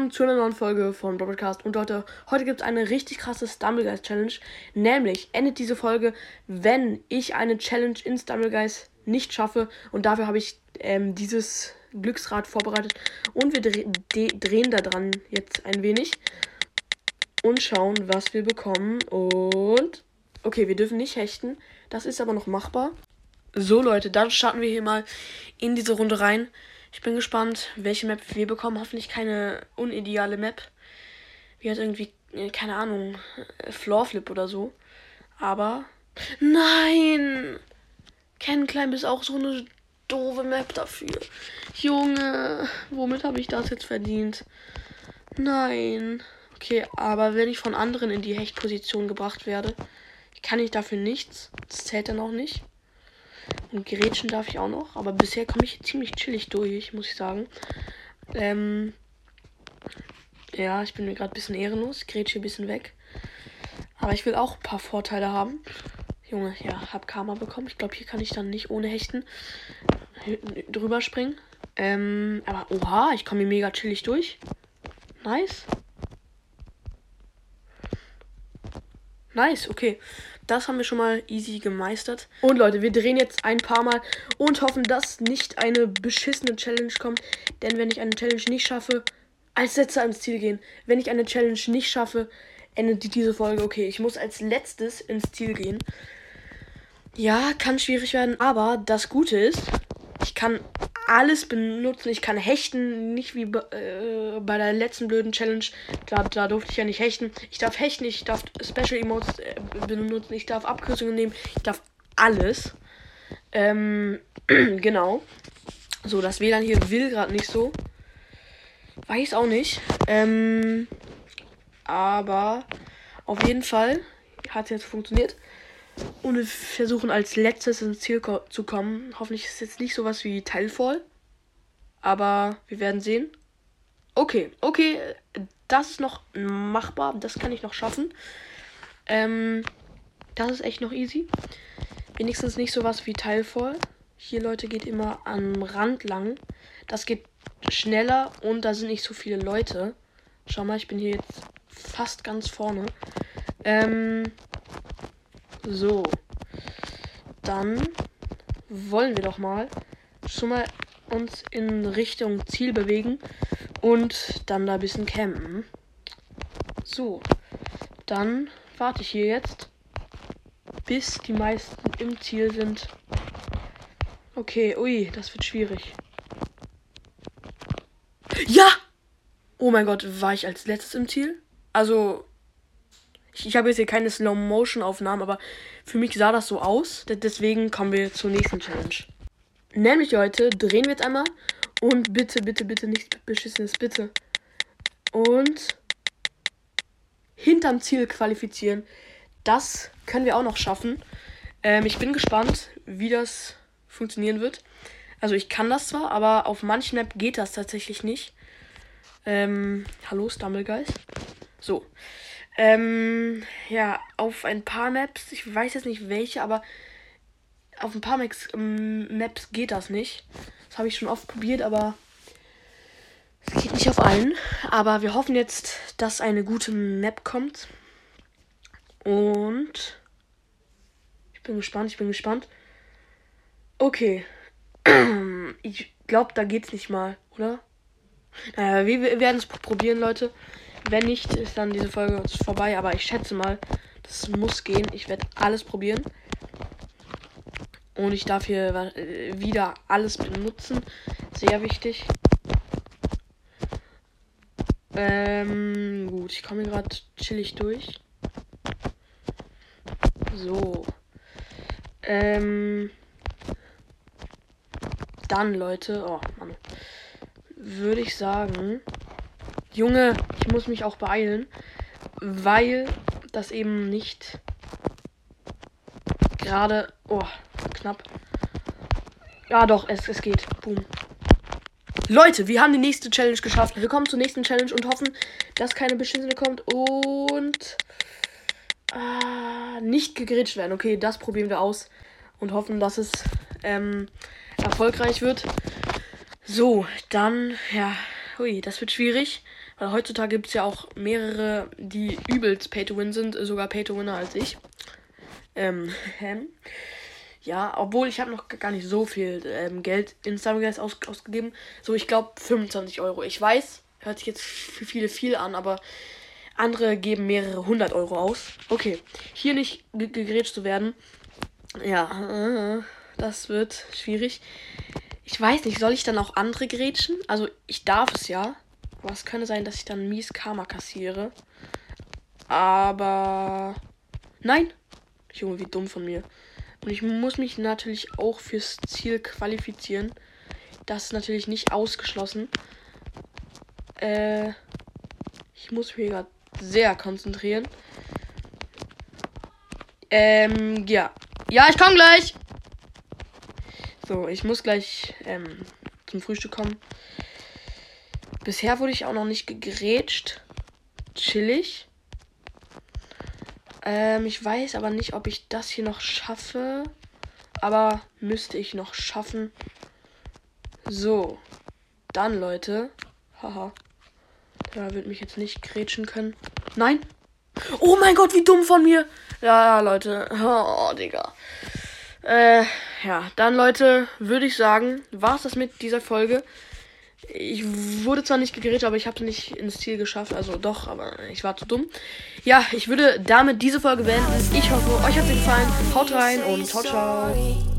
willkommen zu einer neuen Folge von Broadcast. Und Leute, heute gibt es eine richtig krasse Stumbleguys Challenge. Nämlich endet diese Folge, wenn ich eine Challenge in Stumbleguys nicht schaffe. Und dafür habe ich ähm, dieses Glücksrad vorbereitet. Und wir dre drehen da dran jetzt ein wenig. Und schauen, was wir bekommen. Und. Okay, wir dürfen nicht hechten. Das ist aber noch machbar. So, Leute, dann starten wir hier mal in diese Runde rein. Ich bin gespannt, welche Map wir bekommen. Hoffentlich keine unideale Map. Wie hat irgendwie, äh, keine Ahnung, äh, Floorflip oder so. Aber. Nein! Ken Climb ist auch so eine doofe Map dafür. Junge, womit habe ich das jetzt verdient? Nein. Okay, aber wenn ich von anderen in die Hechtposition gebracht werde, kann ich dafür nichts. Das zählt dann auch nicht. Und Gerätschen darf ich auch noch. Aber bisher komme ich ziemlich chillig durch, muss ich sagen. Ähm, ja, ich bin mir gerade ein bisschen ehrenlos. Grätsche ein bisschen weg. Aber ich will auch ein paar Vorteile haben. Junge, ja, hab Karma bekommen. Ich glaube, hier kann ich dann nicht ohne Hechten drüber springen. Ähm, aber oha, ich komme hier mega chillig durch. Nice. Nice, okay. Das haben wir schon mal easy gemeistert. Und Leute, wir drehen jetzt ein paar Mal und hoffen, dass nicht eine beschissene Challenge kommt. Denn wenn ich eine Challenge nicht schaffe, als letzter ans Ziel gehen. Wenn ich eine Challenge nicht schaffe, endet diese Folge. Okay, ich muss als letztes ins Ziel gehen. Ja, kann schwierig werden, aber das Gute ist, ich kann alles benutzen. Ich kann hechten, nicht wie äh, bei der letzten blöden Challenge. Da, da durfte ich ja nicht hechten. Ich darf hechten, ich darf Special Emotes äh, benutzen, ich darf Abkürzungen nehmen, ich darf alles. Ähm, genau. So, das WLAN hier will gerade nicht so. Weiß auch nicht. Ähm, aber auf jeden Fall hat es jetzt funktioniert. Und wir versuchen als letztes ins Ziel ko zu kommen. Hoffentlich ist es jetzt nicht sowas wie Teilfall. Aber wir werden sehen. Okay, okay. Das ist noch machbar. Das kann ich noch schaffen. Ähm, das ist echt noch easy. Wenigstens nicht sowas wie Teilfall. Hier, Leute, geht immer am Rand lang. Das geht schneller und da sind nicht so viele Leute. Schau mal, ich bin hier jetzt fast ganz vorne. Ähm, so. Dann wollen wir doch mal schon mal uns in Richtung Ziel bewegen und dann da ein bisschen campen. So. Dann warte ich hier jetzt, bis die meisten im Ziel sind. Okay, ui, das wird schwierig. Ja! Oh mein Gott, war ich als letztes im Ziel? Also, ich, ich habe jetzt hier keine Slow-Motion-Aufnahmen, aber für mich sah das so aus. Deswegen kommen wir zur nächsten Challenge. Nämlich, Leute, drehen wir jetzt einmal. Und bitte, bitte, bitte nicht beschissenes, bitte. Und hinterm Ziel qualifizieren. Das können wir auch noch schaffen. Ähm, ich bin gespannt, wie das funktionieren wird. Also ich kann das zwar, aber auf manchen Map geht das tatsächlich nicht. Ähm, hallo Stumblegeist. So. Ähm, ja, auf ein paar Maps, ich weiß jetzt nicht welche, aber auf ein paar Maps, ähm, Maps geht das nicht. Das habe ich schon oft probiert, aber es geht nicht auf allen. Aber wir hoffen jetzt, dass eine gute Map kommt. Und ich bin gespannt, ich bin gespannt. Okay. Ich glaube, da geht's nicht mal, oder? Naja, wir werden es probieren, Leute. Wenn nicht, ist dann diese Folge vorbei. Aber ich schätze mal, das muss gehen. Ich werde alles probieren. Und ich darf hier wieder alles benutzen. Sehr wichtig. Ähm, gut, ich komme gerade chillig durch. So. Ähm. Dann, Leute. Oh, Mann. Würde ich sagen. Junge, ich muss mich auch beeilen, weil das eben nicht gerade. Oh, knapp. Ja, doch, es, es geht. Boom. Leute, wir haben die nächste Challenge geschafft. Wir kommen zur nächsten Challenge und hoffen, dass keine beschissene kommt und äh, nicht gegrätscht werden. Okay, das probieren wir aus und hoffen, dass es ähm, erfolgreich wird. So, dann, ja, hui, das wird schwierig Weil heutzutage gibt es ja auch mehrere, die übelst Pay to Win sind, sogar Pay to Winner als ich. Ähm, ja, obwohl ich habe noch gar nicht so viel ähm, Geld in Summerguys aus ausgegeben. So, ich glaube 25 Euro. Ich weiß, hört sich jetzt für viele viel an, aber andere geben mehrere hundert Euro aus. Okay, hier nicht gegrätscht zu werden. Ja, äh, das wird schwierig. Ich weiß nicht, soll ich dann auch andere grätschen? Also, ich darf es ja. Aber es könnte sein, dass ich dann mies Karma kassiere. Aber. Nein! Junge, wie dumm von mir. Und ich muss mich natürlich auch fürs Ziel qualifizieren. Das ist natürlich nicht ausgeschlossen. Äh, ich muss mich gerade sehr konzentrieren. Ähm, ja. Ja, ich komme gleich. So, ich muss gleich ähm, zum Frühstück kommen. Bisher wurde ich auch noch nicht gegrätscht. Chillig. Ähm, ich weiß aber nicht, ob ich das hier noch schaffe. Aber müsste ich noch schaffen. So. Dann, Leute. Haha. Da wird mich jetzt nicht grätschen können. Nein. Oh mein Gott, wie dumm von mir. Ja, Leute. Oh, Digga. Äh, ja, dann, Leute, würde ich sagen, war es das mit dieser Folge. Ich wurde zwar nicht gegrätscht, aber ich habe es nicht ins Ziel geschafft. Also doch, aber ich war zu dumm. Ja, ich würde damit diese Folge beenden. Ich hoffe, euch hat es gefallen. Haut rein und ciao, ciao.